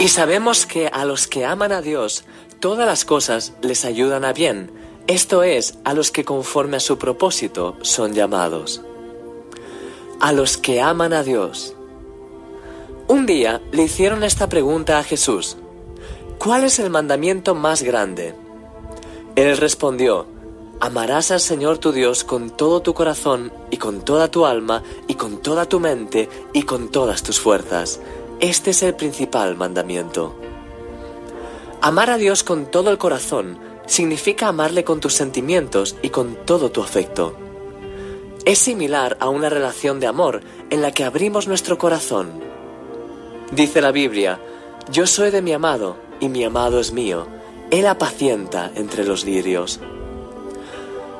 Y sabemos que a los que aman a Dios, todas las cosas les ayudan a bien, esto es, a los que conforme a su propósito son llamados. A los que aman a Dios. Un día le hicieron esta pregunta a Jesús. ¿Cuál es el mandamiento más grande? Él respondió, Amarás al Señor tu Dios con todo tu corazón y con toda tu alma y con toda tu mente y con todas tus fuerzas. Este es el principal mandamiento. Amar a Dios con todo el corazón significa amarle con tus sentimientos y con todo tu afecto. Es similar a una relación de amor en la que abrimos nuestro corazón. Dice la Biblia, yo soy de mi amado y mi amado es mío. Él apacienta entre los lirios.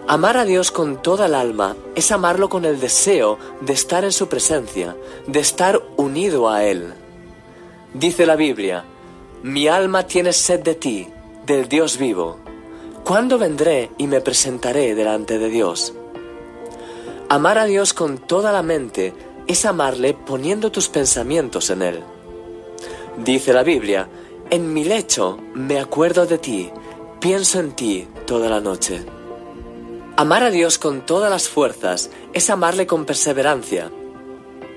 Amar a Dios con toda el alma es amarlo con el deseo de estar en su presencia, de estar unido a Él. Dice la Biblia, mi alma tiene sed de ti, del Dios vivo. ¿Cuándo vendré y me presentaré delante de Dios? Amar a Dios con toda la mente es amarle poniendo tus pensamientos en Él. Dice la Biblia, en mi lecho me acuerdo de ti, pienso en ti toda la noche. Amar a Dios con todas las fuerzas es amarle con perseverancia.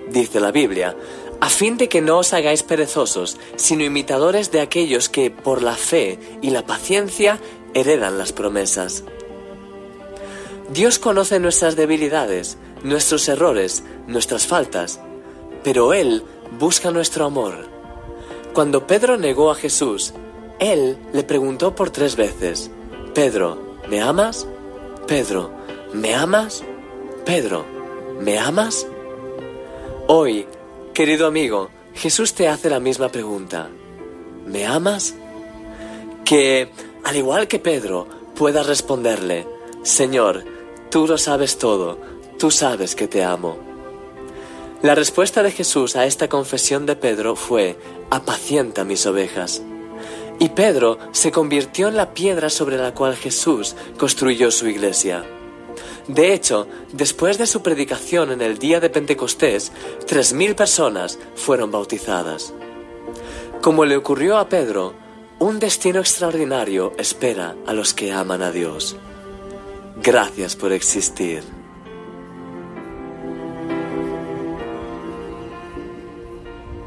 Dice la Biblia, a fin de que no os hagáis perezosos, sino imitadores de aquellos que, por la fe y la paciencia, heredan las promesas. Dios conoce nuestras debilidades, nuestros errores, nuestras faltas, pero Él busca nuestro amor. Cuando Pedro negó a Jesús, Él le preguntó por tres veces, Pedro, ¿me amas? Pedro, ¿me amas? Pedro, ¿me amas? Hoy, querido amigo, Jesús te hace la misma pregunta. ¿Me amas? Que, al igual que Pedro, puedas responderle, Señor, tú lo sabes todo, tú sabes que te amo. La respuesta de Jesús a esta confesión de Pedro fue, apacienta mis ovejas. Y Pedro se convirtió en la piedra sobre la cual Jesús construyó su iglesia. De hecho, después de su predicación en el día de Pentecostés, tres mil personas fueron bautizadas. Como le ocurrió a Pedro, un destino extraordinario espera a los que aman a Dios. Gracias por existir.